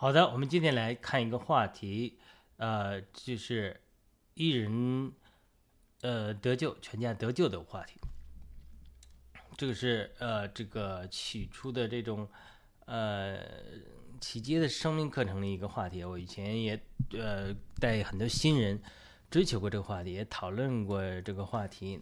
好的，我们今天来看一个话题，呃，就是一人呃得救，全家得救的话题。这个是呃这个起初的这种呃起阶的生命课程的一个话题。我以前也呃带很多新人追求过这个话题，也讨论过这个话题。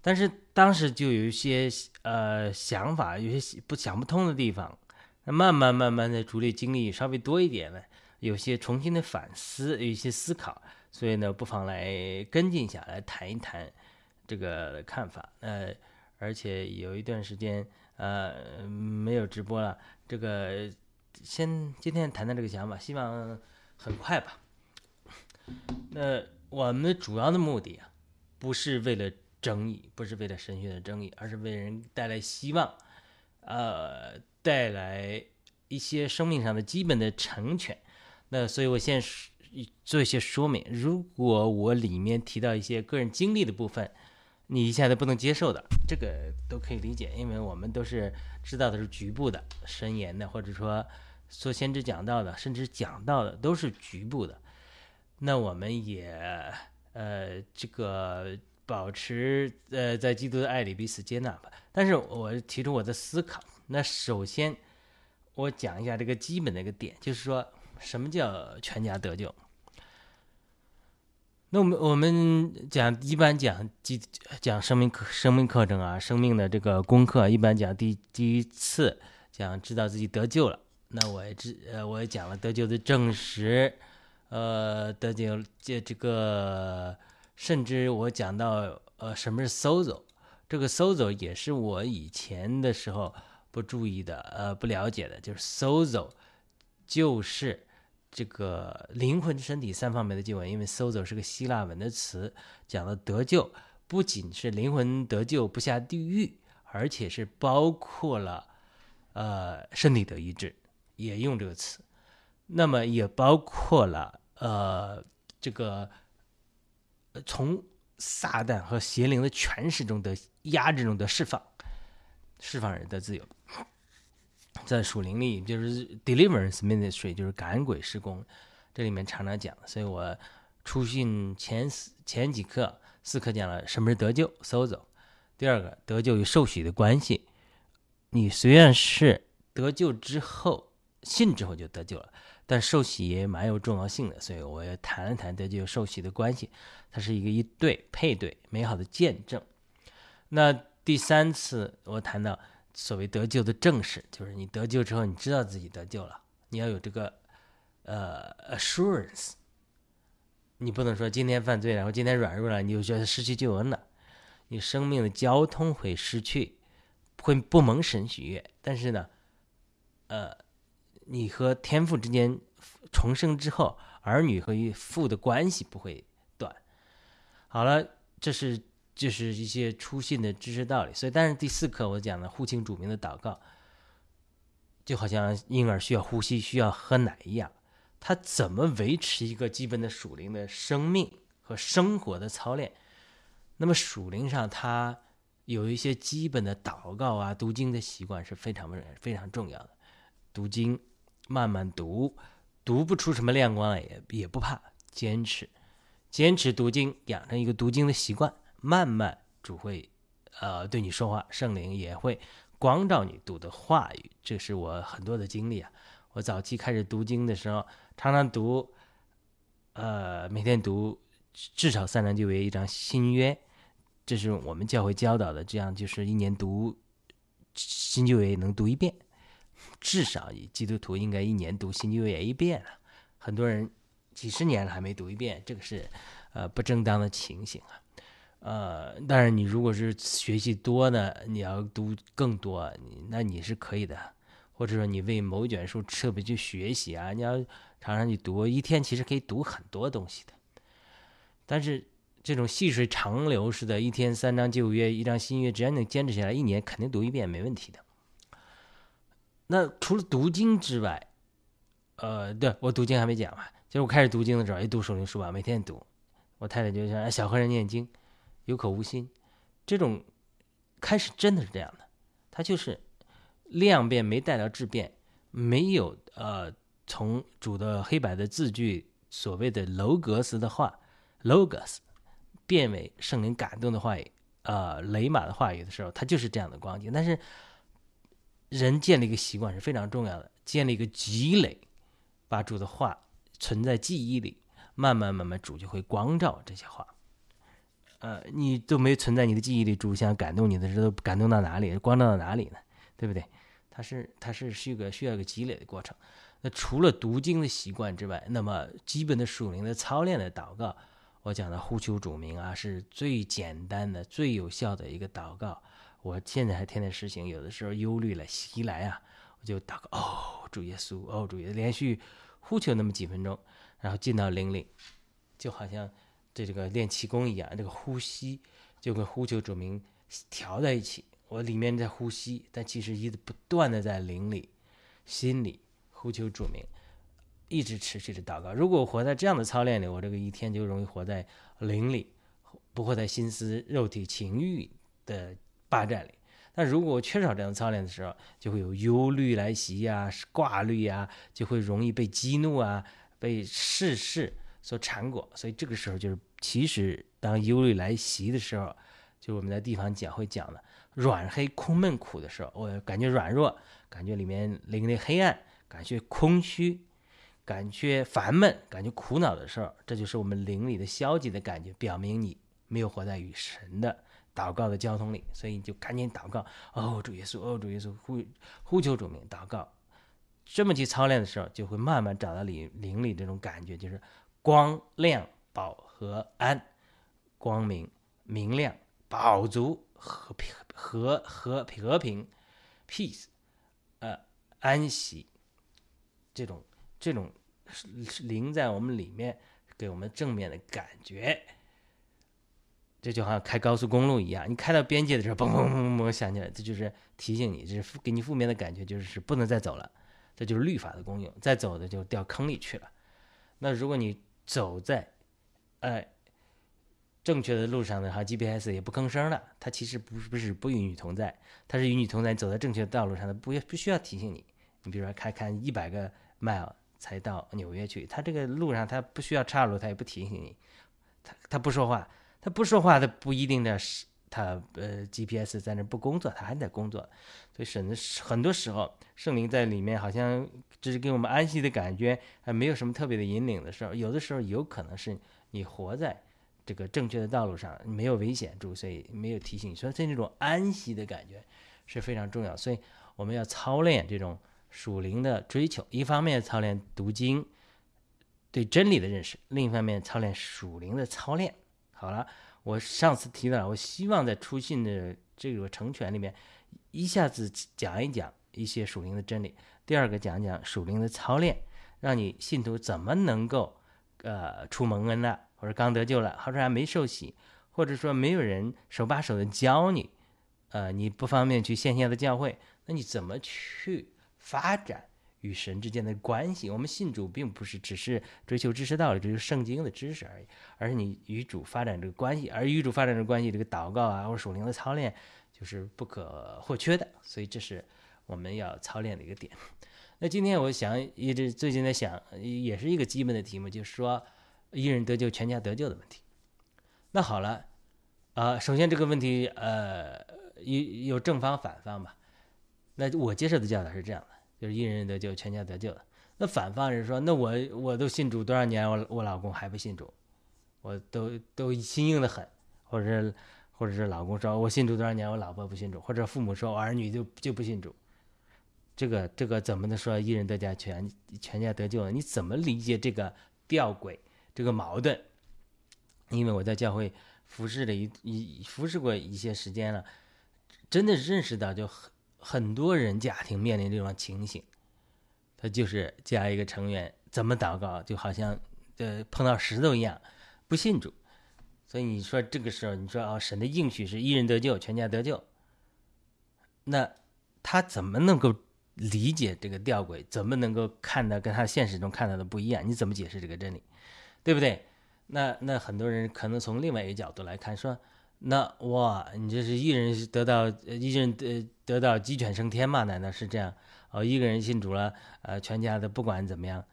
但是当时就有一些呃想法，有些不想不通的地方。那慢慢慢慢的，逐历经历稍微多一点了，有些重新的反思，有一些思考，所以呢，不妨来跟进一下来谈一谈这个看法。呃，而且有一段时间呃没有直播了，这个先今天谈谈这个想法，希望很快吧。那我们主要的目的啊，不是为了争议，不是为了神学的争议，而是为人带来希望，呃。带来一些生命上的基本的成全，那所以我现做一些说明。如果我里面提到一些个人经历的部分，你一下子不能接受的，这个都可以理解，因为我们都是知道的是局部的、深言的，或者说做先知讲到的，甚至讲到的都是局部的。那我们也呃这个保持呃在基督的爱里彼此接纳吧。但是我提出我的思考。那首先，我讲一下这个基本的一个点，就是说什么叫全家得救。那我们我们讲一般讲基讲生命课生命课程啊，生命的这个功课，一般讲第第一次讲知道自己得救了。那我也知呃我也讲了得救的证实，呃得救这这个，甚至我讲到呃什么是 sozo，这个 sozo 也是我以前的时候。不注意的，呃，不了解的，就是 sozo，就是这个灵魂、身体三方面的救恩。因为 sozo 是个希腊文的词，讲的得救，不仅是灵魂得救不下地狱，而且是包括了，呃，身体得医治，也用这个词。那么也包括了，呃，这个从撒旦和邪灵的权势中的压制中的释放。释放人的自由，在属灵里就是 deliverance ministry，就是赶鬼施工，这里面常常讲。所以我出训前四前几课四课讲了什么是得救，sozo。第二个得救与受洗的关系，你虽然是得救之后信之后就得救了，但受洗也蛮有重要性的。所以我要谈了谈得救与受洗的关系，它是一个一对配对美好的见证。那。第三次我谈到所谓得救的正式，就是你得救之后，你知道自己得救了，你要有这个呃 assurance，你不能说今天犯罪，然后今天软弱了，你就觉得失去救恩了，你生命的交通会失去，会不蒙神喜悦。但是呢，呃，你和天父之间重生之后，儿女和父的关系不会断。好了，这是。就是一些初信的知识道理，所以，但是第四课我讲的呼请主名的祷告，就好像婴儿需要呼吸、需要喝奶一样，他怎么维持一个基本的属灵的生命和生活的操练？那么属灵上，他有一些基本的祷告啊、读经的习惯是非常非常重要的。读经慢慢读，读不出什么亮光来也也不怕，坚持，坚持读经，养成一个读经的习惯。慢慢主会，呃，对你说话，圣灵也会光照你读的话语。这是我很多的经历啊。我早期开始读经的时候，常常读，呃，每天读至少三章就为一张新约，这是我们教会教导的。这样就是一年读新旧约能读一遍，至少基督徒应该一年读新旧约一遍了。很多人几十年了还没读一遍，这个是呃不正当的情形啊。呃，但是，你如果是学习多呢，你要读更多，那你是可以的。或者说，你为某卷书特别去学习啊，你要常常去读，一天其实可以读很多东西的。但是这种细水长流似的，一天三章旧约，一章新约，只要能坚持下来，一年肯定读一遍没问题的。那除了读经之外，呃，对我读经还没讲完，就是我开始读经的时候，一读圣经书吧，每天读。我太太就说：“小和尚念经。”有口无心，这种开始真的是这样的，它就是量变没带到质变，没有呃从主的黑白的字句，所谓的楼格斯的话，logos，变为圣灵感动的话语，呃，雷马的话语的时候，它就是这样的光景。但是，人建立一个习惯是非常重要的，建立一个积累，把主的话存在记忆里，慢慢慢慢主就会光照这些话。呃，你都没存在你的记忆里，主想感动你的时候，感动到哪里，光照到哪里呢？对不对？它是它是是一个需要一个积累的过程。那除了读经的习惯之外，那么基本的属灵的操练的祷告，我讲的呼求主名啊，是最简单的、最有效的一个祷告。我现在还天天实行，有的时候忧虑了袭来啊，我就祷告哦，主耶稣，哦，主耶稣，连续呼求那么几分钟，然后进到灵里，就好像这这个练气功一样，这个呼吸就跟呼求主名调在一起。我里面在呼吸，但其实一直不断的在灵里、心里。呼求主名，一直持续的祷告。如果我活在这样的操练里，我这个一天就容易活在灵里，不活在心思、肉体、情欲的霸占里。但如果缺少这样操练的时候，就会有忧虑来袭啊，挂虑啊，就会容易被激怒啊，被世事所缠裹。所以这个时候就是，其实当忧虑来袭的时候，就我们在地方讲会讲的软黑空闷苦的时候，我感觉软弱，感觉里面灵里黑暗。感觉空虚，感觉烦闷，感觉苦恼的时候，这就是我们灵里的消极的感觉，表明你没有活在与神的祷告的交通里，所以你就赶紧祷告，哦主耶稣，哦主耶稣，呼呼求主名，祷告，这么去操练的时候，就会慢慢找到灵灵里这种感觉，就是光亮、饱和、安、光明、明亮、饱足、和平、和和和平、peace，呃，安息。这种这种灵在我们里面给我们正面的感觉，这就好像开高速公路一样，你开到边界的时候，嘣嘣嘣嘣响起来，这就是提醒你，这是给你负面的感觉，就是不能再走了，这就是律法的功用，再走的就掉坑里去了。那如果你走在哎正确的路上的哈，GPS 也不吭声了，它其实不是不是不与你同在，它是与你同在，走在正确的道路上的，不不需要提醒你。你比如说开开一百个 mile 才到纽约去，它这个路上它不需要岔路，它也不提醒你，它它不说话，它不说话，它不一定的是他呃 GPS 在那不工作，他还在工作，所以省的很多时候圣灵在里面好像只是给我们安息的感觉，还没有什么特别的引领的时候，有的时候有可能是你活在这个正确的道路上，没有危险住，所以没有提醒，所以这种安息的感觉是非常重要，所以我们要操练这种。属灵的追求，一方面操练读经，对真理的认识；另一方面操练属灵的操练。好了，我上次提到，我希望在出信的这个成全里面，一下子讲一讲一些属灵的真理。第二个讲讲属灵的操练，让你信徒怎么能够呃出蒙恩了，或者刚得救了，或者还没受洗，或者说没有人手把手的教你，呃，你不方便去线下的教会，那你怎么去？发展与神之间的关系，我们信主并不是只是追求知识道理，追求圣经的知识而已，而是你与主发展这个关系，而与主发展这个关系，这个祷告啊，或者属灵的操练，就是不可或缺的。所以这是我们要操练的一个点。那今天我想一直最近在想，也是一个基本的题目，就是说一人得救，全家得救的问题。那好了，啊，首先这个问题，呃，有有正方反方吧。那我接受的教导是这样的，就是一人得救，全家得救的。那反方是说，那我我都信主多少年，我我老公还不信主，我都都心硬的很，或者是或者是老公说我信主多少年，我老婆不信主，或者父母说我儿女就就不信主，这个这个怎么能说一人得家全全家得救呢？你怎么理解这个吊诡这个矛盾？因为我在教会服侍了一一服侍过一些时间了，真的认识到就很。很多人家庭面临这种情形，他就是家一个成员怎么祷告，就好像呃碰到石头一样，不信主。所以你说这个时候，你说啊，神的应许是一人得救，全家得救，那他怎么能够理解这个吊诡？怎么能够看到跟他现实中看到的不一样？你怎么解释这个真理？对不对？那那很多人可能从另外一个角度来看，说那哇，你这是一人得到一人得得到鸡犬升天嘛？难道是这样？哦，一个人信主了，呃，全家的不管怎么样，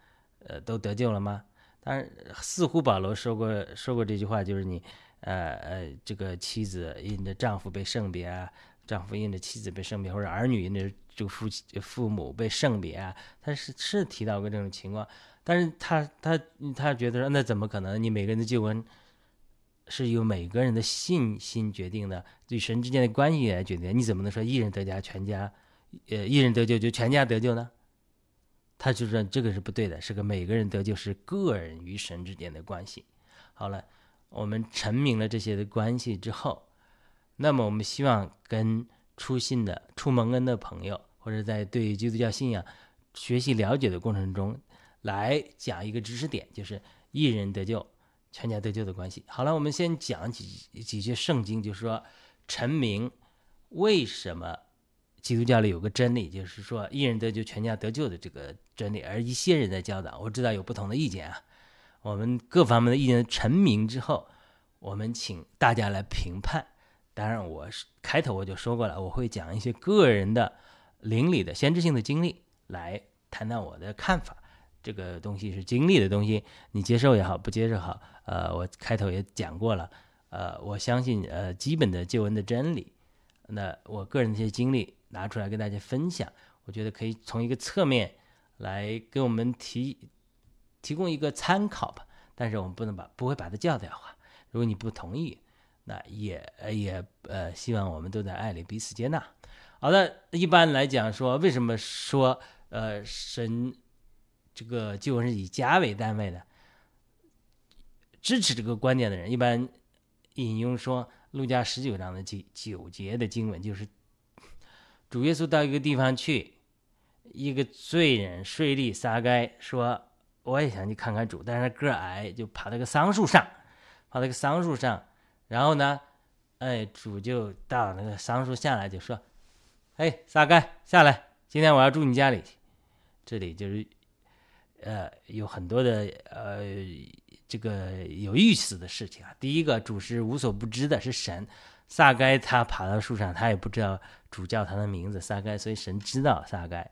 呃，都得救了吗？当然，似乎保罗说过说过这句话，就是你，呃呃，这个妻子因着丈夫被圣别，丈夫因着妻子被圣别，或者儿女因着这个父父母被圣别啊，他是是提到过这种情况，但是他他他觉得说，那怎么可能？你每个人的救恩是由每个人的信心决定的，与神之间的关系来决定，你怎么能说一人得家全家，呃，一人得救就全家得救呢？他就说这个是不对的，是个每个人得救是个人与神之间的关系。好了，我们阐明了这些的关系之后，那么我们希望跟初信的、初蒙恩的朋友，或者在对基督教信仰学习了解的过程中，来讲一个知识点，就是一人得救、全家得救的关系。好了，我们先讲几几句圣经，就是说陈明为什么。基督教里有个真理，就是说一人得救，全家得救的这个真理。而一些人在教导，我知道有不同的意见啊。我们各方面的意见陈明之后，我们请大家来评判。当然，我是开头我就说过了，我会讲一些个人的灵里的先知性的经历来谈谈我的看法。这个东西是经历的东西，你接受也好，不接受好。呃，我开头也讲过了。呃，我相信呃基本的救恩的真理。那我个人的一些经历。拿出来跟大家分享，我觉得可以从一个侧面来给我们提提供一个参考吧。但是我们不能把不会把它教条化。如果你不同意，那也也呃希望我们都在爱里彼此接纳。好的，一般来讲说，为什么说呃神这个救恩是以家为单位的？支持这个观点的人一般引用说路加十九章的九九节的经文，就是。主耶稣到一个地方去，一个罪人税吏撒该说：“我也想去看看主，但是个矮，就爬到个桑树上，爬到个桑树上。然后呢，哎，主就到那个桑树下来，就说：‘哎，撒该下来，今天我要住你家里。’这里就是，呃，有很多的呃这个有意思的事情啊。第一个，主是无所不知的，是神。”撒该他爬到树上，他也不知道主叫他的名字撒该，所以神知道撒该。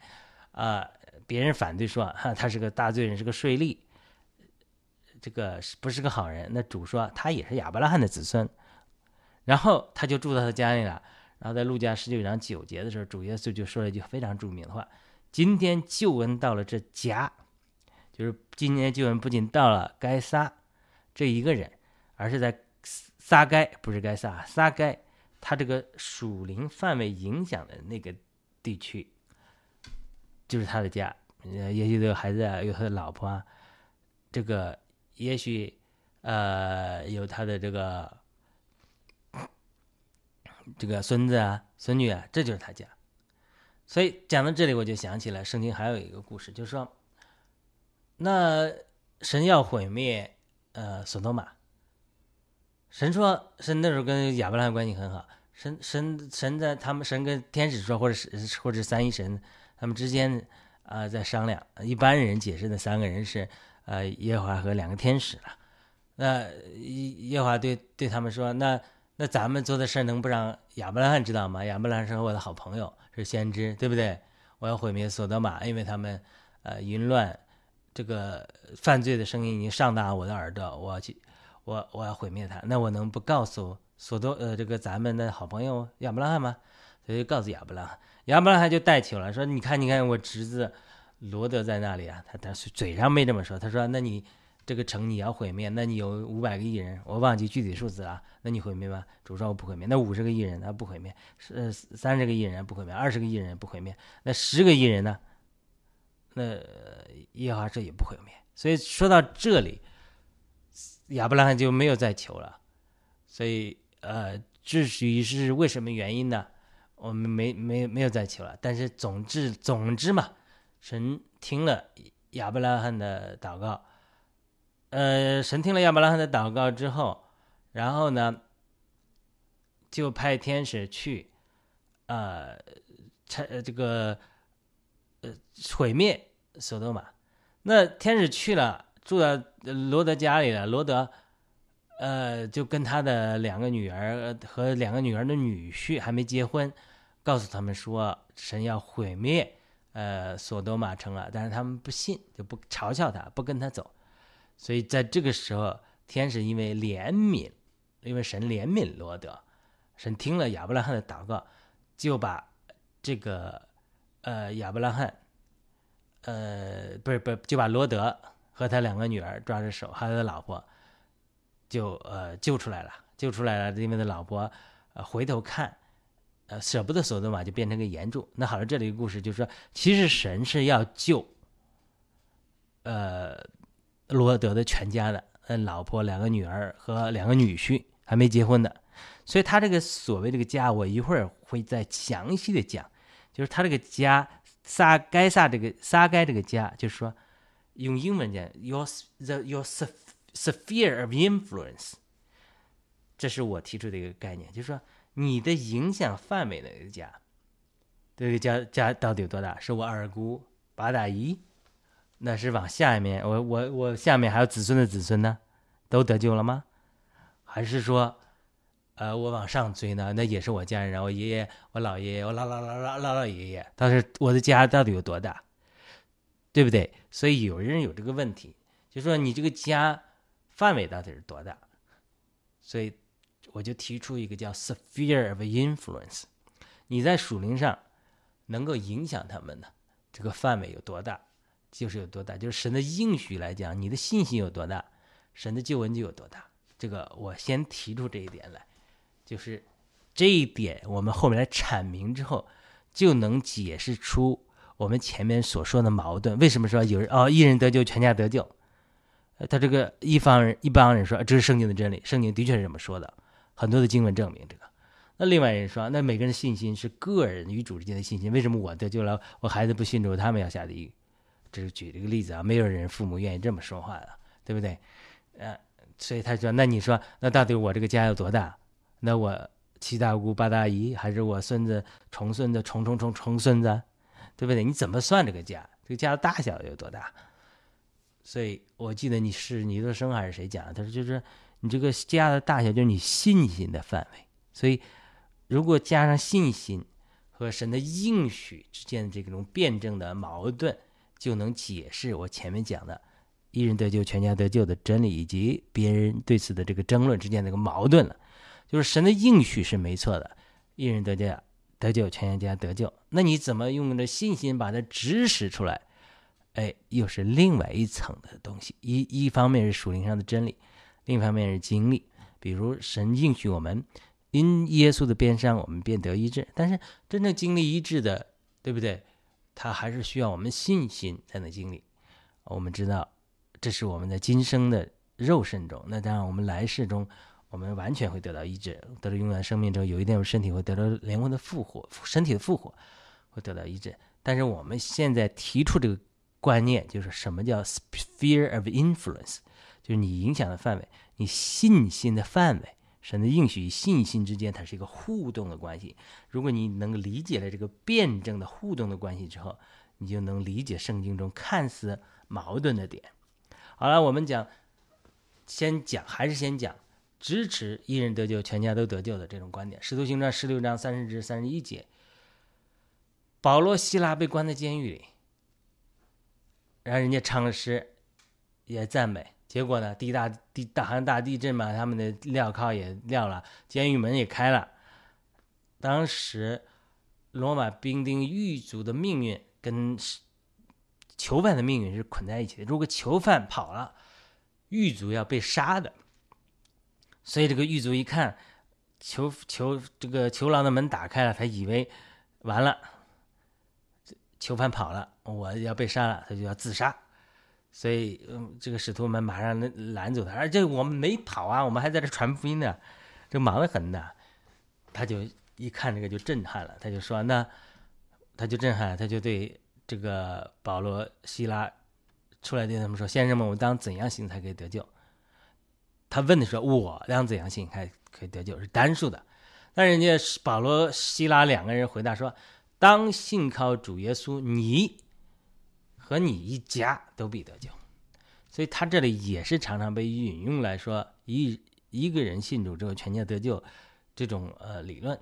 啊，别人反对说哈，他是个大罪人，是个税吏，这个不是个好人。那主说他也是亚伯拉罕的子孙，然后他就住到他家里了。然后在路加十九章九节的时候，主耶稣就说了一句非常著名的话：今天救恩到了这家，就是今年救恩不仅到了该杀这一个人，而是在。撒该不是该杀，撒该，他这个属灵范围影响的那个地区，就是他的家，呃，也许有孩子啊，有他的老婆啊，这个也许呃有他的这个这个孙子啊、孙女啊，这就是他家。所以讲到这里，我就想起了圣经还有一个故事，就是说，那神要毁灭呃索多玛。神说，神那时候跟亚伯拉罕关系很好。神神神在他们神跟天使说，或者是或者三一神他们之间啊在商量。一般人解释的三个人是呃耶和华和两个天使了。那耶和华对对他们说，那那咱们做的事能不让亚伯拉罕知道吗？亚伯拉罕是我的好朋友，是先知，对不对？我要毁灭索德玛，因为他们呃淫乱，这个犯罪的声音已经上达我的耳朵，我要去。我我要毁灭他，那我能不告诉索多呃这个咱们的好朋友亚伯拉罕吗？所以告诉亚伯拉罕，亚伯拉罕就带球了，说你看你看我侄子罗德在那里啊，他他嘴上没这么说，他说那你这个城你要毁灭，那你有五百个亿人，我忘记具体数字了，那你毁灭吗？主说我不毁灭，那五十个亿人他不毁灭，是三十个亿人不毁灭，二十个亿人不毁灭，那十个亿人呢？那耶和华这也不毁灭，所以说到这里。亚伯拉罕就没有再求了，所以呃，至于是为什么原因呢？我们没没没有再求了。但是总之总之嘛，神听了亚伯拉罕的祷告，呃，神听了亚伯拉罕的祷告之后，然后呢，就派天使去，呃，拆这个呃毁灭索多玛。那天使去了。住在罗德家里了。罗德，呃，就跟他的两个女儿和两个女儿的女婿还没结婚，告诉他们说神要毁灭呃索多玛城了，但是他们不信，就不嘲笑他，不跟他走。所以在这个时候，天使因为怜悯，因为神怜悯罗德，神听了亚伯拉罕的祷告，就把这个呃亚伯拉罕，呃不是不是，就把罗德和他两个女儿抓着手，还有他老婆。就呃救出来了，救出来了，因为他老婆呃回头看，呃舍不得索多玛，就变成个岩柱。那好了，这里的故事就是说，其实神是要救，呃罗德的全家的，呃老婆、两个女儿和两个女婿还没结婚的，所以他这个所谓这个家，我一会儿会再详细的讲，就是他这个家撒该撒这个撒该这个家，就是说用英文讲，your the your sphere of influence，这是我提出的一个概念，就是说你的影响范围的家，这个家家到底有多大？是我二姑八大姨，那是往下面，我我我下面还有子孙的子孙呢，都得救了吗？还是说，呃，我往上追呢？那也是我家人，我爷爷、我姥爷爷、我姥姥姥姥姥姥爷爷，但是我的家到底有多大？对不对？所以有人有这个问题，就说你这个家。范围到底是多大？所以我就提出一个叫 sphere of influence。你在属灵上能够影响他们的这个范围有多大，就是有多大。就是神的应许来讲，你的信心有多大，神的救恩就有多大。这个我先提出这一点来，就是这一点我们后面来阐明之后，就能解释出我们前面所说的矛盾。为什么说有人哦，一人得救，全家得救？他这个一方人一帮人说这是圣经的真理，圣经的确是这么说的，很多的经文证明这个。那另外人说，那每个人的信心是个人与主之间的信心，为什么我得救了，我孩子不信主，他们要下地狱？这是举这个例子啊，没有人父母愿意这么说话的，对不对？呃，所以他说，那你说，那到底我这个家有多大？那我七大姑八大姨，还是我孙子重孙子重重重重孙子，对不对？你怎么算这个家？这个家的大小有多大？所以我记得你是尼德生还是谁讲的？他说就是你这个家的大小就是你信心的范围。所以如果加上信心和神的应许之间的这种辩证的矛盾，就能解释我前面讲的“一人得救，全家得救”的真理，以及别人对此的这个争论之间的一个矛盾了。就是神的应许是没错的，“一人得救，得救，全家得救”。那你怎么用着信心把它指使出来？哎，又是另外一层的东西。一一方面是属灵上的真理，另一方面是经历。比如神应许我们，因耶稣的鞭伤，我们便得医治。但是真正经历医治的，对不对？他还是需要我们信心才能经历。我们知道，这是我们在今生的肉身中。那当然，我们来世中，我们完全会得到医治，得到永远生命之后，有一天我们身体会得到灵魂的复活，身体的复活会得到医治。但是我们现在提出这个。观念就是什么叫 sphere of influence，就是你影响的范围，你信心的范围，神的应许与信心之间，它是一个互动的关系。如果你能理解了这个辩证的互动的关系之后，你就能理解圣经中看似矛盾的点。好了，我们讲，先讲还是先讲支持一人得救，全家都得救的这种观点。使徒行传十六章三十至三十一节，保罗、希拉被关在监狱里。然后人家唱了诗，也赞美。结果呢，地大地大，喊大地震嘛，他们的镣铐也撂了，监狱门也开了。当时罗马兵丁狱卒的命运跟囚犯的命运是捆在一起的。如果囚犯跑了，狱卒要被杀的。所以这个狱卒一看囚囚这个囚牢的门打开了，他以为完了。囚犯跑了，我要被杀了，他就要自杀，所以，嗯，这个使徒们马上拦走他，而且我们没跑啊，我们还在这传福音呢，这忙得很呢。他就一看这个就震撼了，他就说：“那他就震撼，他就对这个保罗、希拉出来对他们说：‘先生们，我当怎样行才可以得救？’他问的时候，我量子阳性还可以得救？是单数的。那人家保罗、希拉两个人回答说。”当信靠主耶稣，你和你一家都必得救。所以他这里也是常常被引用来说，一一个人信主之后全家得救这种呃理论。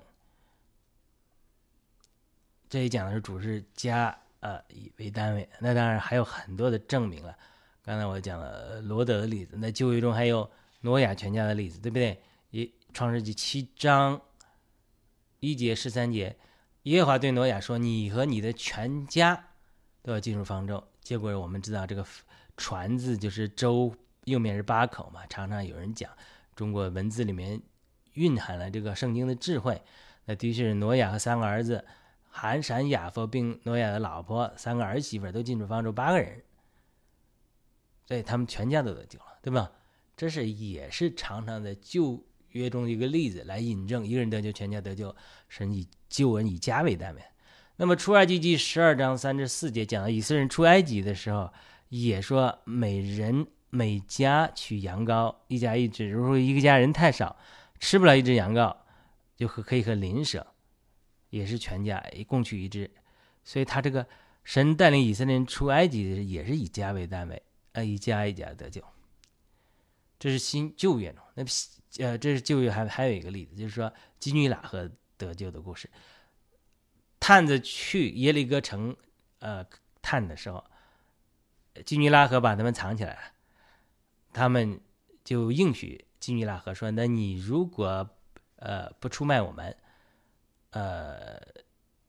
这里讲的是主是家呃以为单位，那当然还有很多的证明了。刚才我讲了罗德的例子，那旧约中还有挪亚全家的例子，对不对？一创世纪七章一节十三节，耶和华对挪亚说：“你和你的全家都要进入方舟。”结果我们知道这个“船”字就是舟，右面是八口嘛。常常有人讲中国文字里面蕴含了这个圣经的智慧。那的确是挪亚和三个儿子。韩、闪、雅弗并诺亚的老婆三个儿媳妇都进入方舟，八个人，所以他们全家都得救了，对吧？这是也是常常在旧约中的一个例子，来引证一个人得救，全家得救，神以救恩以家为单位。那么出埃及记十二章三至四节讲到以色列人出埃及的时候，也说每人每家取羊羔，一家一只。如果一个家人太少，吃不了一只羊羔，就和可以和邻舍。也是全家一共取一只，所以他这个神带领以色列人出埃及的也是以家为单位，呃，一家一家得救。这是新旧约中，那呃，这是旧约还还有一个例子，就是说基尼拉和得救的故事。探子去耶利哥城，呃，探的时候，基尼拉河把他们藏起来了，他们就应许基尼拉河说：“那你如果呃不出卖我们。”呃，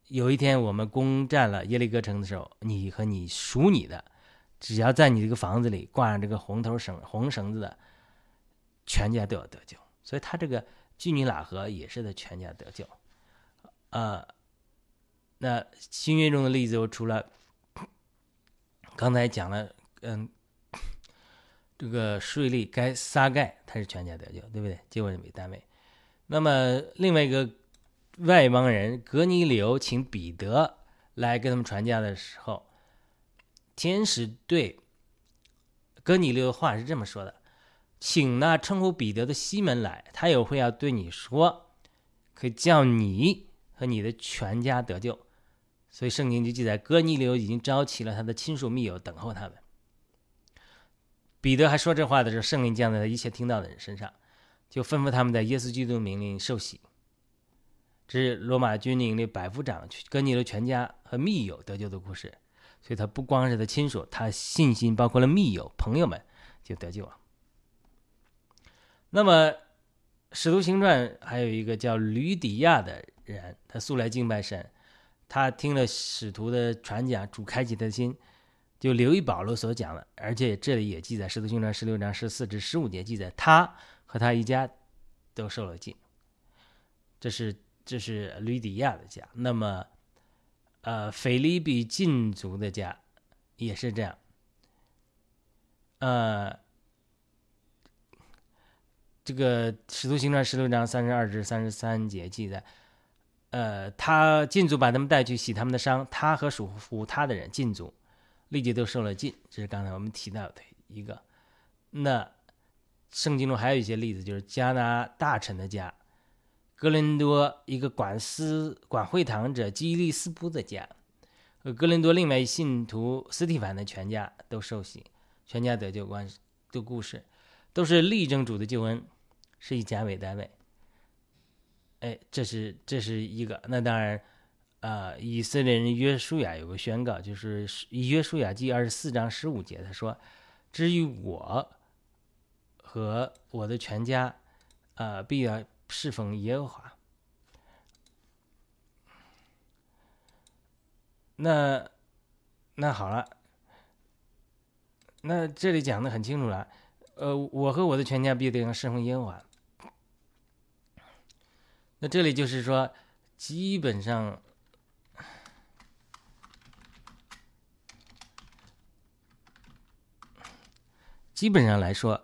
有一天我们攻占了耶利哥城的时候，你和你属你的，只要在你这个房子里挂上这个红头绳、红绳子的，全家都要得救。所以他这个居尼喇合也是的全家得救。呃，那新约中的例子，我除了刚才讲了，嗯，这个税吏该撒盖他是全家得救，对不对？救人为单位。那么另外一个。外邦人格尼流请彼得来跟他们传教的时候，天使对格尼流的话是这么说的：“请那称呼彼得的西门来，他有会要对你说，可以叫你和你的全家得救。”所以圣经就记载，哥尼流已经招齐了他的亲属密友，等候他们。彼得还说这话的时候，圣灵降在他一切听到的人身上，就吩咐他们在耶稣基督名里受洗。这是罗马军营的百夫长哥尼流全家和密友得救的故事，所以他不光是他亲属，他信心包括了密友朋友们就得救了。那么《使徒行传》还有一个叫吕底亚的人，他素来敬拜神，他听了使徒的传讲，主开启他的心，就留意保罗所讲的，而且这里也记载《使徒行传》十六章十四至十五节记载，他和他一家都受了禁，这是。这是吕底亚的家，那么，呃，腓利比禁族的家也是这样。呃，这个《使徒行传》十六章三十二至三十三节记载，呃，他禁族把他们带去洗他们的伤，他和属乎他的人禁族立即都受了禁。这是刚才我们提到的一个。那圣经中还有一些例子，就是加拿大臣的家。哥林多一个管司管会堂者基利斯布的家，和哥林多另外一信徒斯蒂凡的全家都受洗，全家得救关的故事，都是力争主的救恩，是以家为单位。哎，这是这是一个。那当然，啊，以色列人约书亚有个宣告，就是约书亚记二十四章十五节，他说：“至于我和我的全家，啊，必要。”侍奉耶和华，那那好了，那这里讲的很清楚了。呃，我和我的全家必定要侍奉耶和华。那这里就是说，基本上，基本上来说。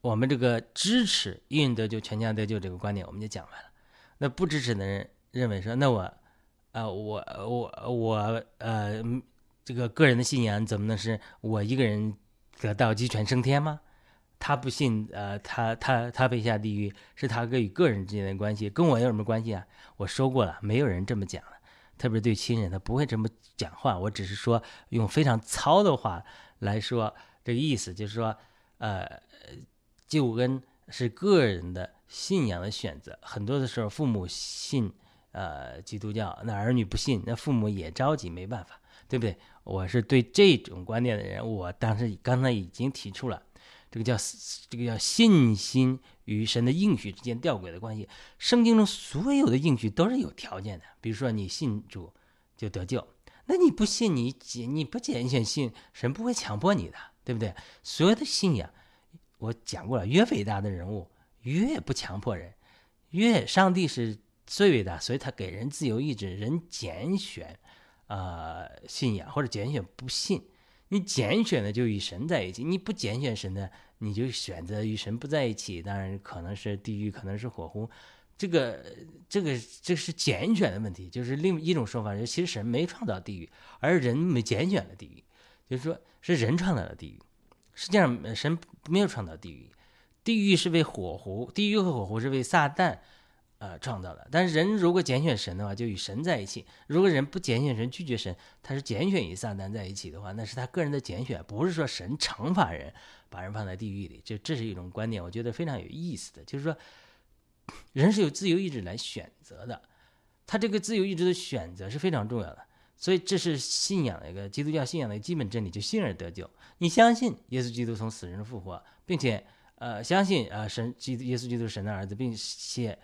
我们这个支持一人得救全家得救这个观点，我们就讲完了。那不支持的人认为说，那我，啊，我我我呃，这个个人的信仰怎么能是我一个人得到鸡犬升天吗？他不信，呃，他他他被下地狱是他跟与个人之间的关系，跟我有什么关系啊？我说过了，没有人这么讲的，特别是对亲人，他不会这么讲话。我只是说用非常糙的话来说，这个意思就是说，呃。救恩是个人的信仰的选择。很多的时候，父母信呃基督教，那儿女不信，那父母也着急，没办法，对不对？我是对这种观点的人，我当时刚才已经提出了，这个叫这个叫信心与神的应许之间吊诡的关系。圣经中所有的应许都是有条件的，比如说你信主就得救，那你不信，你你不拣选信，神不会强迫你的，对不对？所有的信仰。我讲过了，越伟大的人物越不强迫人，越上帝是最伟大，所以他给人自由意志，人拣选，呃，信仰或者拣选不信。你拣选的就与神在一起，你不拣选神的，你就选择与神不在一起。当然可能是地狱，可能是火湖，这个这个这是拣选的问题。就是另一种说法，是其实神没创造地狱，而人没拣选了地狱，就是说是人创造了地狱。实际上，神没有创造地狱，地狱是为火湖，地狱和火湖是为撒旦，呃创造的。但是人如果拣选神的话，就与神在一起；如果人不拣选神，拒绝神，他是拣选与撒旦在一起的话，那是他个人的拣选，不是说神惩罚人，把人放在地狱里。这这是一种观点，我觉得非常有意思的，就是说，人是有自由意志来选择的，他这个自由意志的选择是非常重要的。所以这是信仰的一个基督教信仰的基本真理，就信而得救。你相信耶稣基督从死人复活，并且呃相信啊神基督耶稣基督神的儿子，并且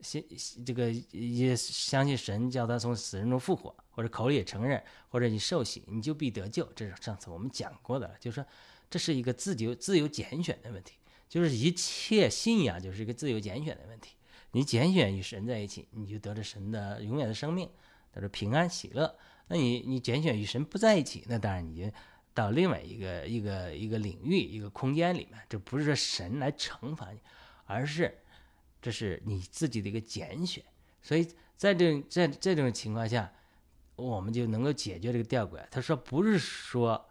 信这个也相信神叫他从死人中复活，或者口里也承认，或者你受洗，你就必得救。这是上次我们讲过的，就是说这是一个自由自由拣选的问题，就是一切信仰就是一个自由拣选的问题。你拣选与神在一起，你就得着神的永远的生命，得着平安喜乐。那你你拣选与神不在一起，那当然你就到另外一个一个一个领域一个空间里面，这不是说神来惩罚你，而是这是你自己的一个拣选。所以在这在这种情况下，我们就能够解决这个吊诡。他说不是说，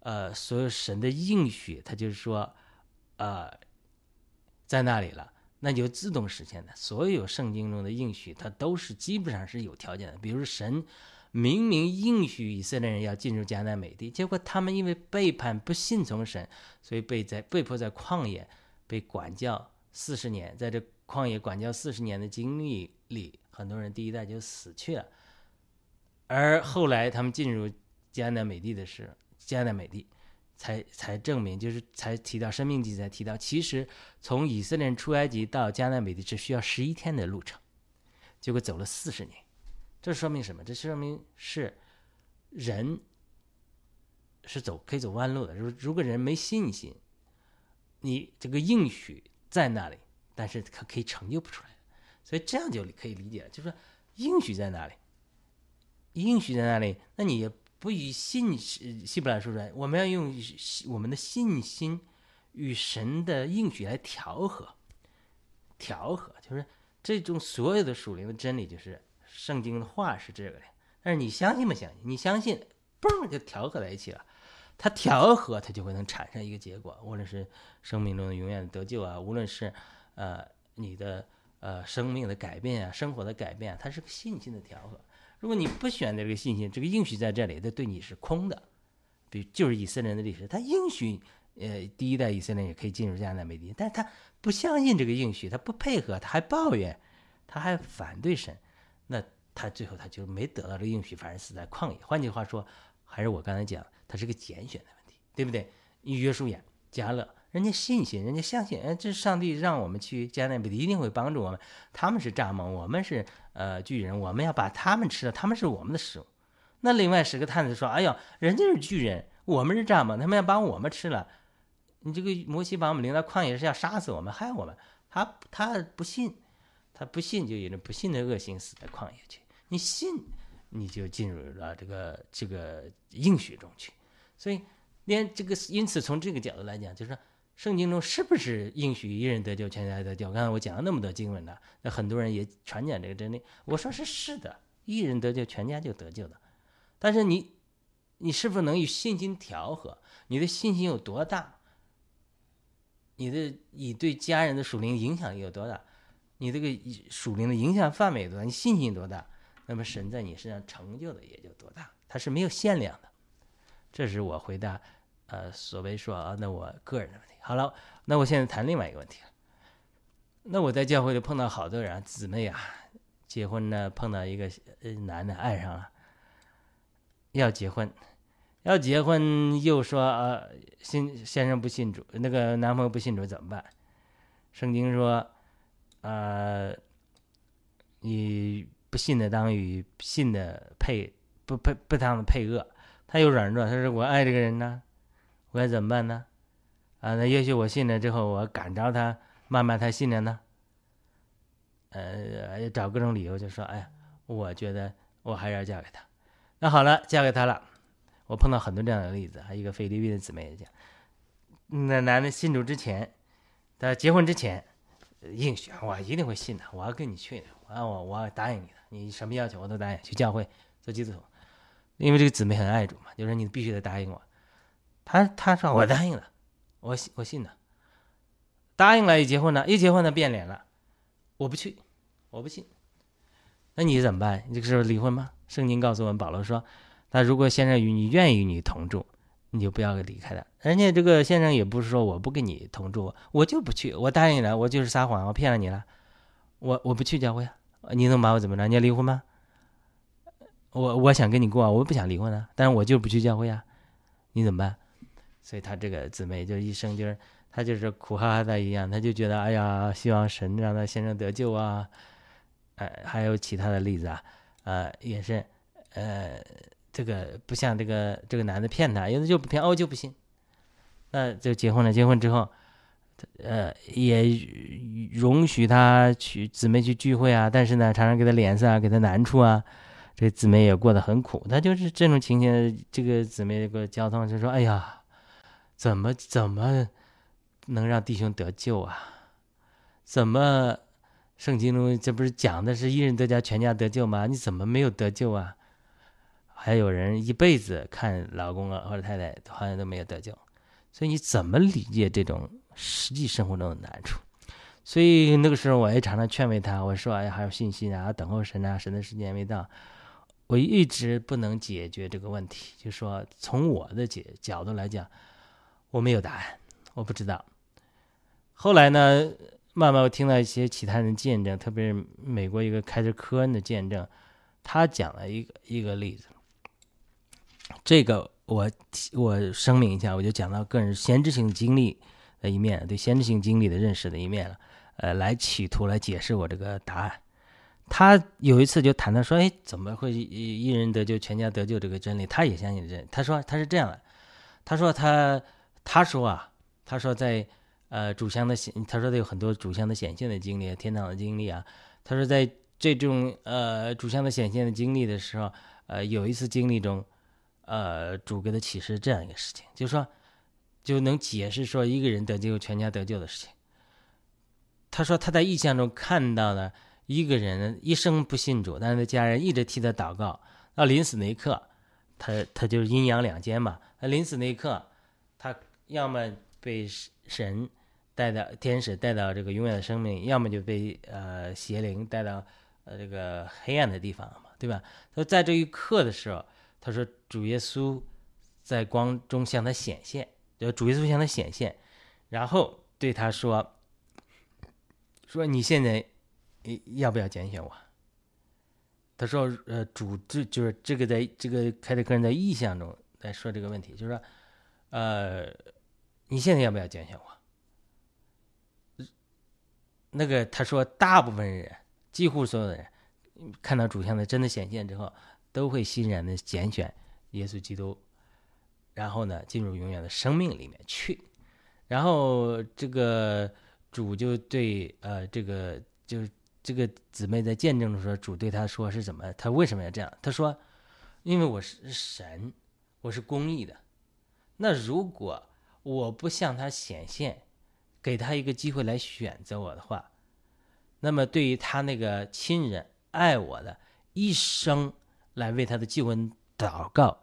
呃，所有神的应许，他就是说，呃，在那里了，那就自动实现的。所有圣经中的应许，它都是基本上是有条件的，比如神。明明应许以色列人要进入迦南美地，结果他们因为背叛不信从神，所以被在被迫在旷野被管教四十年。在这旷野管教四十年的经历里，很多人第一代就死去了。而后来他们进入迦南美地的时候，迦南美地才才证明，就是才提到生命记才提到，其实从以色列人出埃及到迦南美地只需要十一天的路程，结果走了四十年。这说明什么？这说明是人是走可以走弯路的。如如果人没信心，你这个应许在那里，但是他可以成就不出来。所以这样就可以理解了，就是说应许在哪里，应许在哪里，那你也不以信希伯来说出来，我们要用我们的信心与神的应许来调和，调和就是这种所有的属灵的真理就是。圣经的话是这个的，但是你相信不相信？你相信，嘣就调和在一起了。它调和，它就会能产生一个结果，无论是生命中的永远得救啊，无论是呃你的呃生命的改变啊，生活的改变，它是个信心的调和。如果你不选择这个信心，这个应许在这里，它对你是空的。比如就是以色列人的历史，他应许呃第一代以色列也可以进入迦南美地，但是他不相信这个应许，他不配合，他还抱怨，他还反对神。那他最后他就没得到这个应许，反而死在旷野。换句话说，还是我刚才讲，他是个拣选的问题，对不对？约书亚、加勒，人家信心，人家相信，哎，这上帝让我们去迦南美地，一定会帮助我们。他们是蚱蜢，我们是呃巨人，我们要把他们吃了，他们是我们的食物。那另外十个探子说：“哎呀，人家是巨人，我们是蚱蜢，他们要把我们吃了。你这个摩西把我们领到旷野是要杀死我们，害我们。他他不信。”他不信，就有人不信的恶心死在旷野去。你信，你就进入了这个这个应许中去。所以，连这个因此从这个角度来讲，就是说，圣经中是不是应许一人得救，全家得救？刚才我讲了那么多经文了，那很多人也传讲这个真理。我说是是的，一人得救，全家就得救的。但是你，你是否能与信心调和？你的信心有多大？你的你对家人的属灵影响有多大？你这个属灵的影响范围有多大？你信心多大？那么神在你身上成就的也就多大？它是没有限量的。这是我回答，呃，所谓说啊，那我个人的问题。好了，那我现在谈另外一个问题了，那我在教会里碰到好多人姊妹啊，结婚呢碰到一个呃男的爱上了，要结婚，要结婚又说呃信先生不信主，那个男朋友不信主怎么办？圣经说，呃，你不信的当与信的配不配不当的配恶，他又软弱，他说我爱这个人呢，我该怎么办呢？啊，那也许我信了之后，我感召他。慢慢他信了呢，呃，找各种理由就说：“哎呀，我觉得我还是要嫁给他。”那好了，嫁给他了。我碰到很多这样的例子，还有一个菲律宾的姊妹也讲，那男的信主之前，他结婚之前应许我一定会信的，我要跟你去的，我我我答应你的，你什么要求我都答应。去教会做基督徒，因为这个姊妹很爱主嘛，就说你必须得答应我。他他说我答应了，我信我信的。答应了，一结婚了，一结婚他变脸了，我不去，我不信。那你怎么办？你这个时候离婚吗？圣经告诉我们，保罗说，那如果先生与你愿意与你同住，你就不要离开他。人家这个先生也不是说我不跟你同住，我就不去，我答应了，我就是撒谎，我骗了你了，我我不去教会，你能把我怎么着？你要离婚吗？我我想跟你过，我不想离婚啊，但是我就不去教会啊，你怎么办？所以他这个姊妹就一生就是。他就是苦哈哈的一样，他就觉得哎呀，希望神让他先生得救啊，呃，还有其他的例子啊，呃，也是，呃，这个不像这个这个男的骗他，有的就不骗，哦就不信，那就结婚了。结婚之后，呃，也容许他去姊妹去聚会啊，但是呢，常常给他脸色啊，给他难处啊，这姊妹也过得很苦。他就是这种情形，这个姊妹这个交通就说，哎呀，怎么怎么。能让弟兄得救啊？怎么圣经中这不是讲的是一人得家全家得救吗？你怎么没有得救啊？还有人一辈子看老公啊或者太太好像都没有得救，所以你怎么理解这种实际生活中的难处？所以那个时候我也常常劝慰他，我说：“哎，还有信心啊，等候神啊，神的时间未到。”我一直不能解决这个问题，就说从我的解角度来讲，我没有答案，我不知道。后来呢，慢慢我听到一些其他人见证，特别是美国一个开着科恩的见证，他讲了一个一个例子。这个我我声明一下，我就讲到个人先知性经历的一面，对先知性经历的认识的一面了，呃，来企图来解释我这个答案。他有一次就谈到说，哎，怎么会一人得救全家得救这个真理？他也相信这。他说他是这样的，他说他他说啊，他说在。呃，主相的显，他说他有很多主相的显现的经历，天堂的经历啊。他说在这种呃主相的显现的经历的时候，呃，有一次经历中，呃，主给他启示这样一个事情，就是说就能解释说一个人得救全家得救的事情。他说他在意象中看到了一个人一生不信主，但是他家人一直替他祷告，到临死那一刻，他他就是阴阳两间嘛。他临死那一刻，要么被神。带到天使带到这个永远的生命，要么就被呃邪灵带到呃这个黑暗的地方嘛，对吧？他说在这一刻的时候，他说主耶稣在光中向他显现，就主耶稣向他显现，然后对他说：“说你现在要不要拣选我？”他说：“呃，主这就是这个在这个凯特克人在意象中在说这个问题，就是说，呃，你现在要不要拣选我？”那个他说，大部分人，几乎所有的人，看到主像的真的显现之后，都会欣然的拣选耶稣基督，然后呢，进入永远的生命里面去。然后这个主就对呃这个就是这个姊妹在见证的时候，主对他说是怎么？他为什么要这样？他说，因为我是神，我是公义的。那如果我不向他显现，给他一个机会来选择我的话，那么对于他那个亲人爱我的一生来为他的祭文祷告，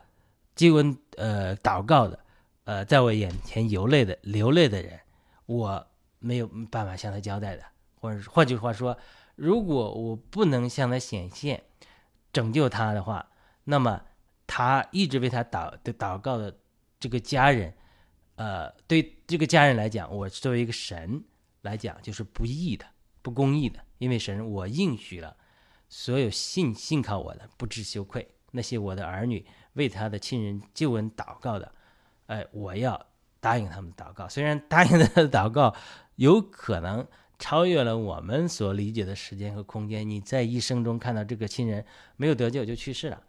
祭文呃祷告的呃在我眼前流泪的流泪的人，我没有办法向他交代的，或者换句话说，如果我不能向他显现拯救他的话，那么他一直为他祷的祷告的这个家人。呃，对这个家人来讲，我作为一个神来讲，就是不义的，不公义的，因为神我应许了，所有信信靠我的不知羞愧。那些我的儿女为他的亲人救恩祷告的，哎，我要答应他们的祷告。虽然答应他的祷告有可能超越了我们所理解的时间和空间，你在一生中看到这个亲人没有得救就去世了，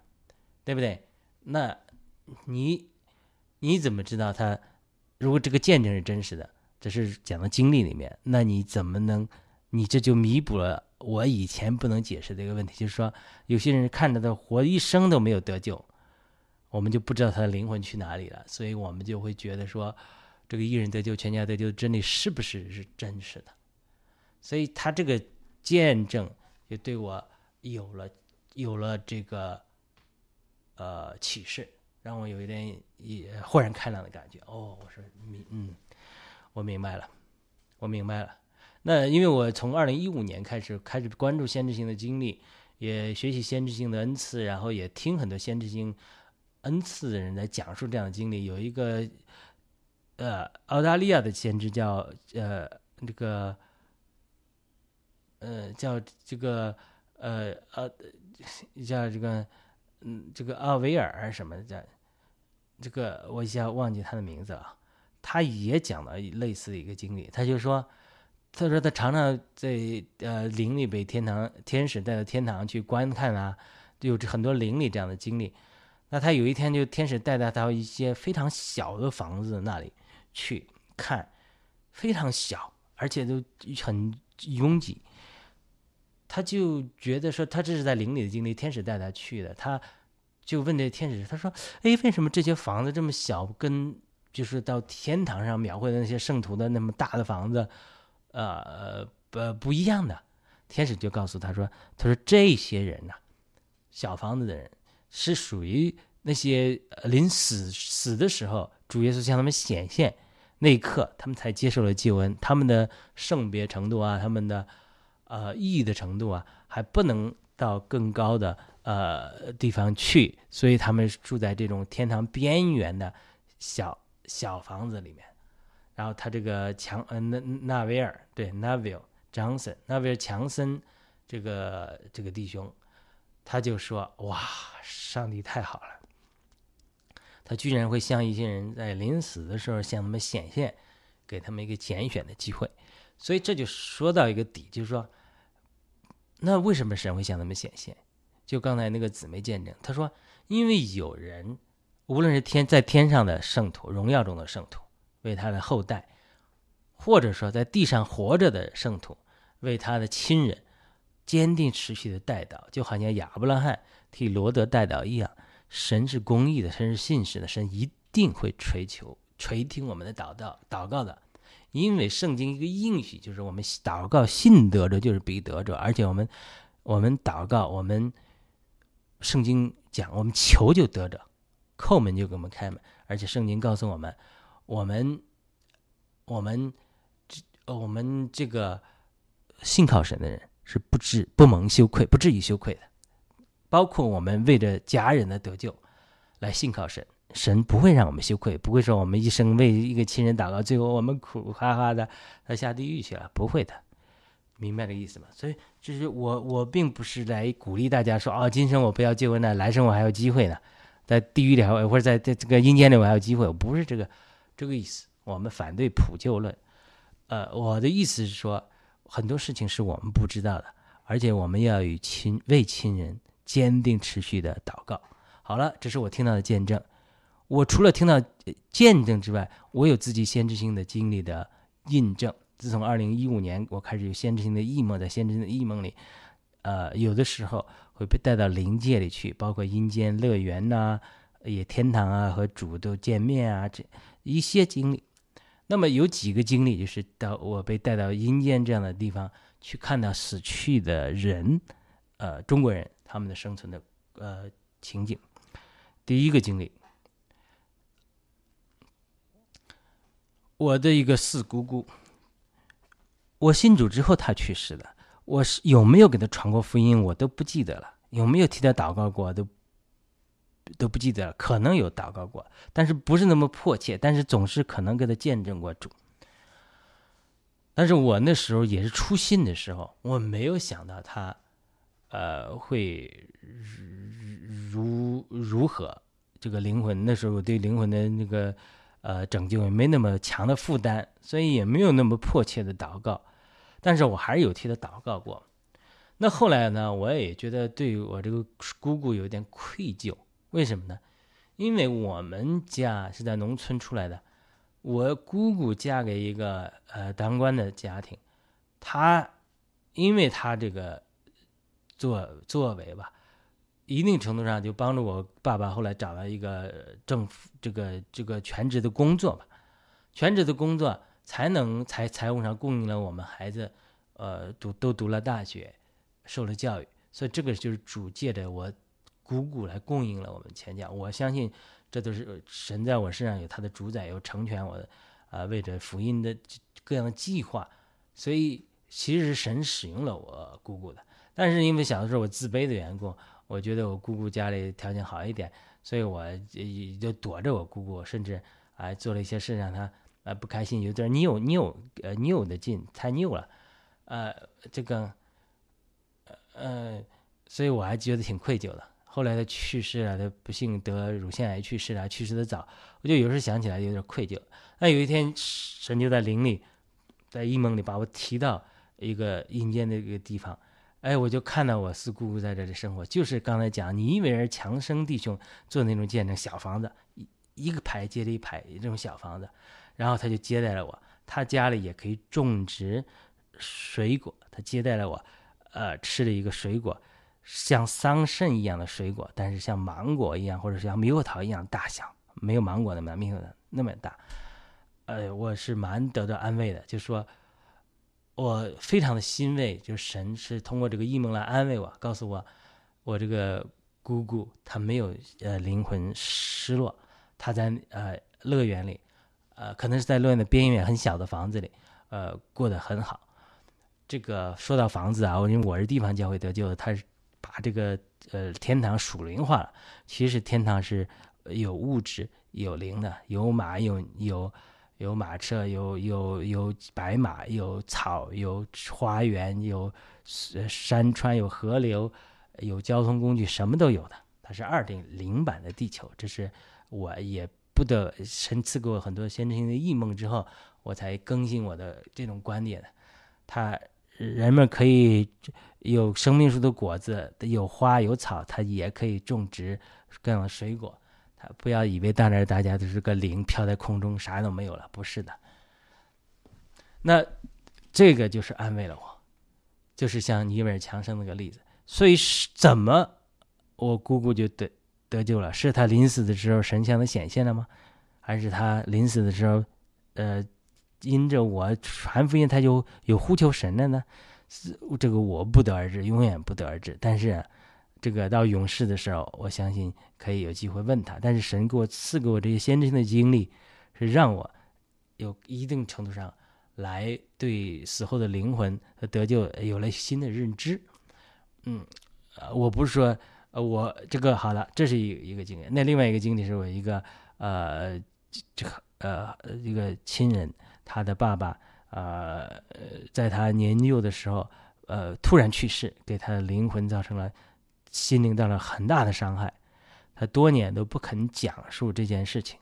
对不对？那你你怎么知道他？如果这个见证是真实的，这是讲的经历里面，那你怎么能？你这就弥补了我以前不能解释的一个问题，就是说，有些人看着他活一生都没有得救，我们就不知道他的灵魂去哪里了，所以我们就会觉得说，这个一人得救，全家得救真理是不是是真实的？所以他这个见证就对我有了有了这个呃启示。让我有一点也豁然开朗的感觉。哦，我说明，嗯，我明白了，我明白了。那因为我从二零一五年开始开始关注先知性的经历，也学习先知性的恩赐，然后也听很多先知性恩赐的人来讲述这样的经历。有一个呃澳大利亚的先知叫呃这个呃叫这个呃呃叫这个。嗯，这个奥维尔什么的，这个我一下忘记他的名字了。他也讲了类似的一个经历，他就说，他说他常常在呃灵里被天堂天使带到天堂去观看啊，有很多灵里这样的经历。那他有一天就天使带他到一些非常小的房子那里去看，非常小，而且都很拥挤。他就觉得说，他这是在灵里的经历，天使带他去的。他就问这天使，他说：“哎，为什么这些房子这么小，跟就是到天堂上描绘的那些圣徒的那么大的房子，呃，不不一样的？”天使就告诉他说：“他说这些人呐，小房子的人是属于那些临死死的时候，主耶稣向他们显现那一刻，他们才接受了救恩，他们的圣别程度啊，他们的。”呃，意义的程度啊，还不能到更高的呃地方去，所以他们住在这种天堂边缘的小小房子里面。然后他这个强呃纳纳维尔对 Neville Johnson 纳维尔强森这个这个弟兄，他就说：哇，上帝太好了，他居然会向一些人在临死的时候向他们显现，给他们一个拣选的机会。所以这就说到一个底，就是说。那为什么神会向他们显现？就刚才那个姊妹见证，他说，因为有人，无论是天在天上的圣徒，荣耀中的圣徒，为他的后代，或者说在地上活着的圣徒，为他的亲人，坚定持续的带祷，就好像亚伯拉罕替罗德带祷一样。神是公义的，神是信实的，神一定会垂求垂听我们的祷告祷告的。因为圣经一个应许就是我们祷告信得着就是必得着，而且我们我们祷告我们圣经讲我们求就得着，叩门就给我们开门，而且圣经告诉我们，我们我们这我们这个信靠神的人是不至不蒙羞愧不至于羞愧的，包括我们为着家人的得救来信靠神。神不会让我们羞愧，不会说我们一生为一个亲人祷告，最后我们苦哈哈的他下地狱去了，不会的，明白这意思吗？所以就是我我并不是来鼓励大家说啊，今生我不要结婚了，来生我还有机会呢，在地狱里还或者在在这个阴间里我还有机会，我不是这个这个意思。我们反对普救论，呃，我的意思是说很多事情是我们不知道的，而且我们要与亲为亲人坚定持续的祷告。好了，这是我听到的见证。我除了听到见证之外，我有自己先知性的经历的印证。自从二零一五年，我开始有先知性的异梦，在先知性的异梦里，呃，有的时候会被带到灵界里去，包括阴间乐园呐，也天堂啊，和主都见面啊，这一些经历。那么有几个经历，就是到我被带到阴间这样的地方去看到死去的人，呃，中国人他们的生存的呃情景。第一个经历。我的一个四姑姑，我信主之后她去世了。我是有没有给她传过福音，我都不记得了。有没有替她祷告过，都都不记得了。可能有祷告过，但是不是那么迫切。但是总是可能给她见证过主。但是我那时候也是初信的时候，我没有想到他，呃，会如如何这个灵魂。那时候我对灵魂的那个呃拯救也没那么强的负担，所以也没有那么迫切的祷告。但是我还是有替他祷告过。那后来呢，我也觉得对我这个姑姑有点愧疚。为什么呢？因为我们家是在农村出来的，我姑姑嫁给一个呃当官的家庭，她因为她这个作作为吧，一定程度上就帮助我爸爸后来找了一个政府这个这个全职的工作吧，全职的工作。才能财财务上供应了我们孩子，呃，读都读了大学，受了教育，所以这个就是主借着我姑姑来供应了我们全家。我相信这都是神在我身上有他的主宰，有成全我的，啊，为着福音的各样的计划。所以其实是神使用了我姑姑的，但是因为小的时候我自卑的缘故，我觉得我姑姑家里条件好一点，所以我就躲着我姑姑，甚至啊做了一些事让她。啊，不开心，有点拗拗，呃，拗的劲，太拗了，呃，这个，呃，所以我还觉得挺愧疚的。后来他去世了，他不幸得乳腺癌去世了，去世的早，我就有时候想起来有点愧疚。那有一天，神就在灵里，在异梦里把我提到一个阴间的一个地方，哎，我就看到我四姑姑在这里生活，就是刚才讲，你以为是强生弟兄做那种见证小房子，一一个排接着一排这种小房子。然后他就接待了我，他家里也可以种植水果，他接待了我，呃，吃了一个水果，像桑葚一样的水果，但是像芒果一样或者像猕猴桃一样大小，没有芒果那么猕猴桃那么大，呃，我是蛮得到安慰的，就说，我非常的欣慰，就是神是通过这个异梦来安慰我，告诉我，我这个姑姑她没有呃灵魂失落，她在呃乐园里。呃，可能是在乐园的边缘很小的房子里，呃，过得很好。这个说到房子啊，我因为我是地方教会得救的，他是把这个呃天堂属灵化了。其实天堂是有物质有灵的，有马有有有马车，有有有白马，有草，有花园，有山川，有河流，有交通工具，什么都有的。它是二点零版的地球，这是我也。不得深赐给我很多先知性的异梦之后，我才更新我的这种观点的。他人们可以有生命树的果子，有花有草，它也可以种植各种水果。他不要以为到那儿大家都是个灵飘在空中，啥都没有了，不是的。那这个就是安慰了我，就是像尼尔强生那个例子。所以是怎么我姑姑就得。得救了，是他临死的时候神像的显现了吗？还是他临死的时候，呃，因着我传福音，他就有呼求神了呢？这个我不得而知，永远不得而知。但是，这个到永世的时候，我相信可以有机会问他。但是神给我赐给我这些先知性的经历，是让我有一定程度上来对死后的灵魂和得救有了新的认知。嗯，呃，我不是说。呃，我这个好了，这是一一个经历。那另外一个经历是我一个呃，这个呃一个亲人，他的爸爸呃，在他年幼的时候呃突然去世，给他的灵魂造成了心灵造成了很大的伤害。他多年都不肯讲述这件事情。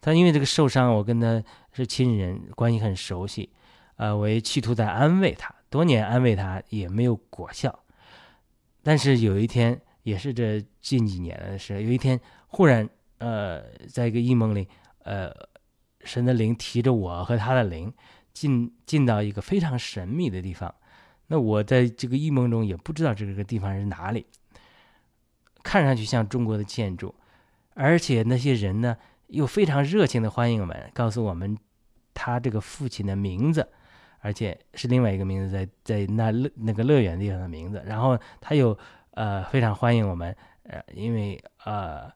他因为这个受伤，我跟他是亲人关系很熟悉，呃，我也企图在安慰他，多年安慰他也没有果效。但是有一天。也是这近几年的事。有一天，忽然，呃，在一个异梦里，呃，神的灵提着我和他的灵，进进到一个非常神秘的地方。那我在这个异梦中也不知道这个地方是哪里，看上去像中国的建筑，而且那些人呢又非常热情的欢迎我们，告诉我们他这个父亲的名字，而且是另外一个名字，在在那乐那个乐园地方的名字。然后他又。呃，非常欢迎我们，呃，因为呃，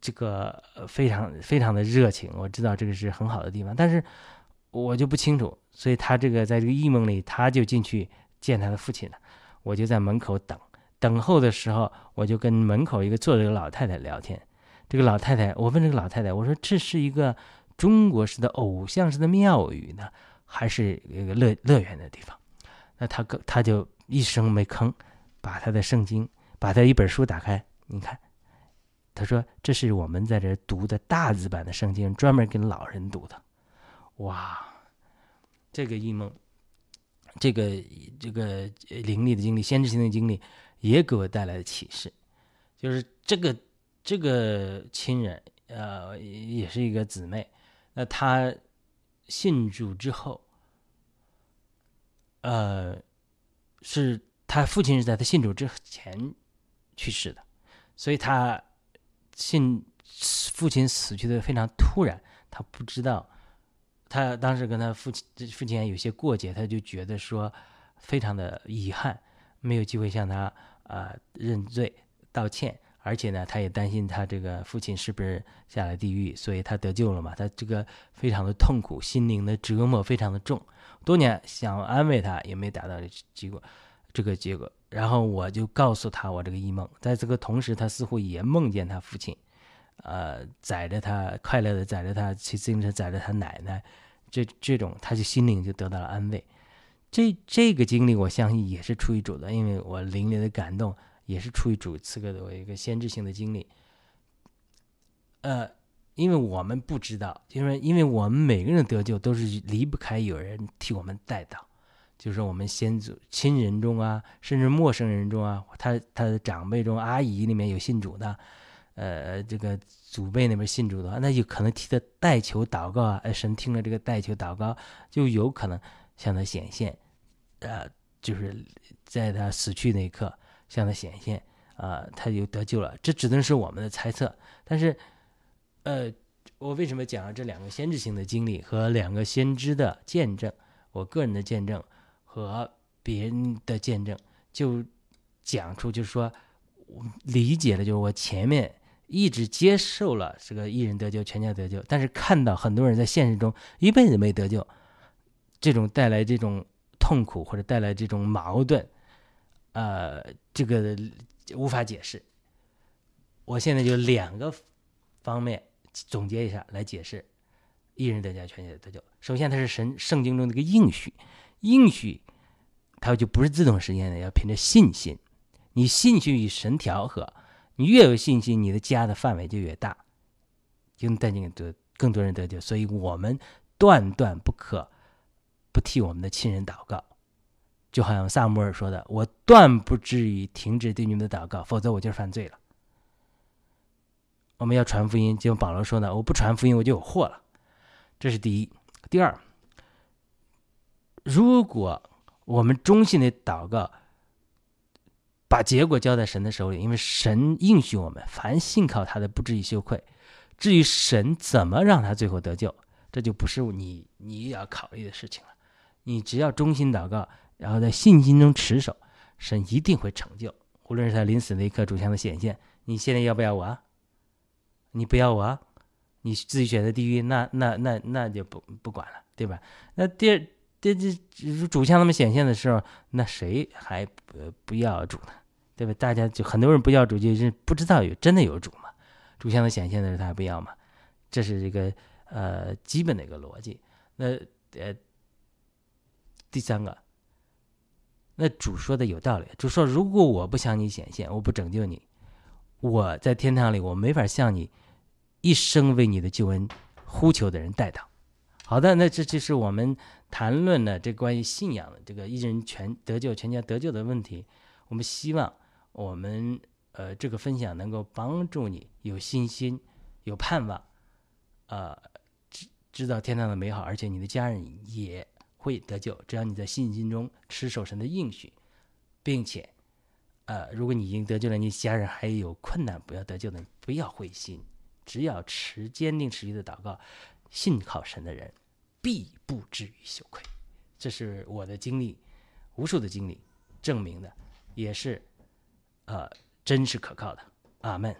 这个非常非常的热情，我知道这个是很好的地方，但是我就不清楚，所以他这个在这个异梦里，他就进去见他的父亲了，我就在门口等，等候的时候，我就跟门口一个坐着的老太太聊天，这个老太太，我问这个老太太，我说这是一个中国式的偶像式的庙宇呢，还是一个乐乐园的地方。那他他就一声没吭，把她的圣经，把她一本书打开，你看，她说这是我们在这读的大字版的圣经，专门给老人读的。哇，这个异梦，这个这个灵力的经历，先知性的经历，也给我带来了启示，就是这个这个亲人，呃，也是一个姊妹，那他信主之后。呃，是他父亲是在他信主之前去世的，所以他信父亲死去的非常突然，他不知道，他当时跟他父亲父亲有些过节，他就觉得说非常的遗憾，没有机会向他啊认罪道歉，而且呢，他也担心他这个父亲是不是下了地狱，所以他得救了嘛，他这个非常的痛苦，心灵的折磨非常的重。多年想安慰他，也没达到结果，这个结果。然后我就告诉他我这个异梦，在这个同时，他似乎也梦见他父亲，呃，载着他快乐的载着他骑自行车，载着他奶奶，这这种，他就心灵就得到了安慰。这这个经历，我相信也是出于主的，因为我灵里的感动也是出于主赐给我一个先知性的经历，呃。因为我们不知道，因为因为我们每个人得救都是离不开有人替我们带到，就是我们先祖亲人中啊，甚至陌生人中啊，他他的长辈中阿姨里面有信主的，呃，这个祖辈那边信主的话，那就可能替他代求祷告啊，神听了这个代求祷告，就有可能向他显现，呃，就是在他死去那一刻向他显现，啊，他就得救了。这只能是我们的猜测，但是。呃，我为什么讲这两个先知性的经历和两个先知的见证？我个人的见证和别人的见证，就讲出就是说，我理解了，就是我前面一直接受了这个一人得救，全家得救，但是看到很多人在现实中一辈子没得救，这种带来这种痛苦或者带来这种矛盾，呃，这个无法解释。我现在就两个方面。总结一下来解释，一人得救，全家得救。首先，它是神圣经中的一个应许，应许它就不是自动实现的，要凭着信心。你信心与神调和，你越有信心，你的家的范围就越大，就能带进得更多人得救。所以我们断断不可不替我们的亲人祷告，就好像萨摩尔说的：“我断不至于停止对你们的祷告，否则我就犯罪了。”我们要传福音，就像保罗说的：“我不传福音，我就有祸了。”这是第一。第二，如果我们忠心的祷告，把结果交在神的手里，因为神应许我们，凡信靠他的，不至于羞愧。至于神怎么让他最后得救，这就不是你你要考虑的事情了。你只要忠心祷告，然后在信心中持守，神一定会成就。无论是他临死那一刻主像的显现，你现在要不要我？你不要我，你自己选择地狱，那那那那就不不管了，对吧？那第二，这这主向他们显现的时候，那谁还不不要主呢？对吧？大家就很多人不要主，就是不知道有真的有主嘛？主向的显现的时候，他还不要嘛？这是一个呃基本的一个逻辑。那呃第三个，那主说的有道理，主说如果我不向你显现，我不拯救你。我在天堂里，我没法向你一生为你的救恩呼求的人带到。好的，那这就是我们谈论的这关于信仰的这个一人全得救、全家得救的问题。我们希望我们呃这个分享能够帮助你有信心、有盼望，呃知知道天堂的美好，而且你的家人也会得救。只要你在信心中持守神的应许，并且。呃，如果你已经得救了，你家人还有困难不要得救的，不要灰心，只要持坚定持续的祷告，信靠神的人，必不至于羞愧。这是我的经历，无数的经历证明的，也是呃真实可靠的。阿门。